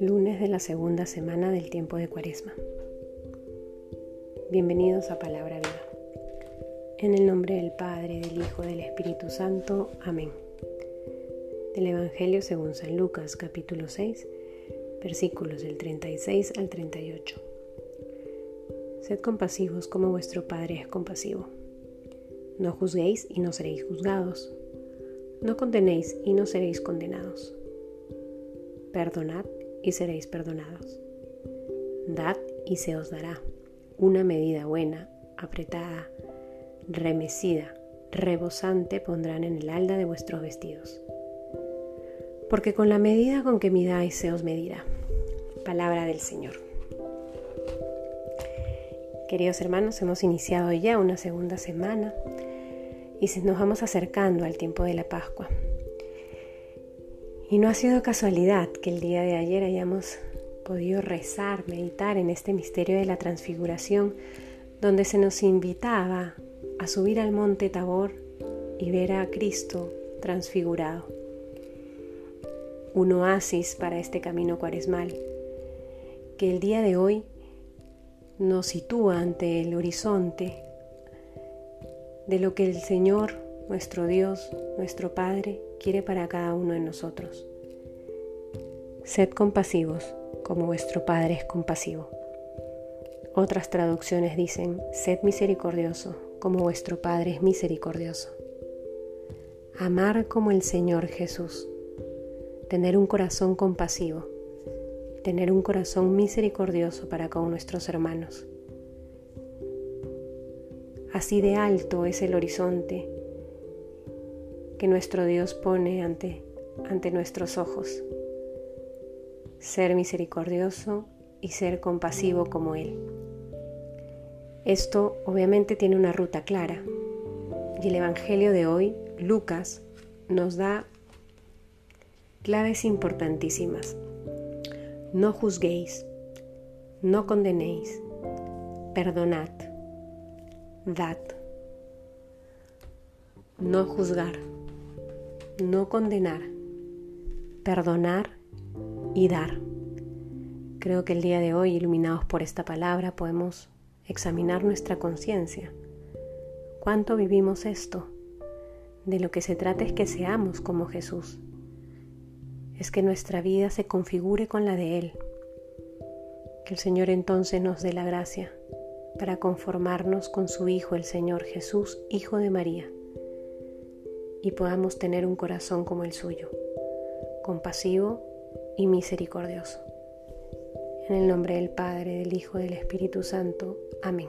Lunes de la segunda semana del tiempo de Cuaresma. Bienvenidos a Palabra Viva. En el nombre del Padre, del Hijo, del Espíritu Santo. Amén. Del Evangelio según San Lucas, capítulo 6, versículos del 36 al 38. Sed compasivos como vuestro Padre es compasivo. No juzguéis y no seréis juzgados. No condenéis y no seréis condenados. Perdonad y seréis perdonados. Dad y se os dará una medida buena, apretada, remecida, rebosante pondrán en el alda de vuestros vestidos. Porque con la medida con que midáis se os medirá. Palabra del Señor. Queridos hermanos, hemos iniciado ya una segunda semana y nos vamos acercando al tiempo de la Pascua. Y no ha sido casualidad que el día de ayer hayamos podido rezar, meditar en este misterio de la transfiguración, donde se nos invitaba a subir al monte Tabor y ver a Cristo transfigurado. Un oasis para este camino cuaresmal, que el día de hoy nos sitúa ante el horizonte de lo que el Señor, nuestro Dios, nuestro Padre, quiere para cada uno de nosotros. Sed compasivos como vuestro Padre es compasivo. Otras traducciones dicen, sed misericordioso como vuestro Padre es misericordioso. Amar como el Señor Jesús. Tener un corazón compasivo. Tener un corazón misericordioso para con nuestros hermanos. Así de alto es el horizonte que nuestro Dios pone ante, ante nuestros ojos. Ser misericordioso y ser compasivo como Él. Esto obviamente tiene una ruta clara y el Evangelio de hoy, Lucas, nos da claves importantísimas. No juzguéis, no condenéis, perdonad, dad. No juzgar no condenar, perdonar y dar. Creo que el día de hoy, iluminados por esta palabra, podemos examinar nuestra conciencia. ¿Cuánto vivimos esto? De lo que se trata es que seamos como Jesús. Es que nuestra vida se configure con la de Él. Que el Señor entonces nos dé la gracia para conformarnos con su Hijo, el Señor Jesús, Hijo de María y podamos tener un corazón como el suyo, compasivo y misericordioso. En el nombre del Padre, del Hijo y del Espíritu Santo. Amén.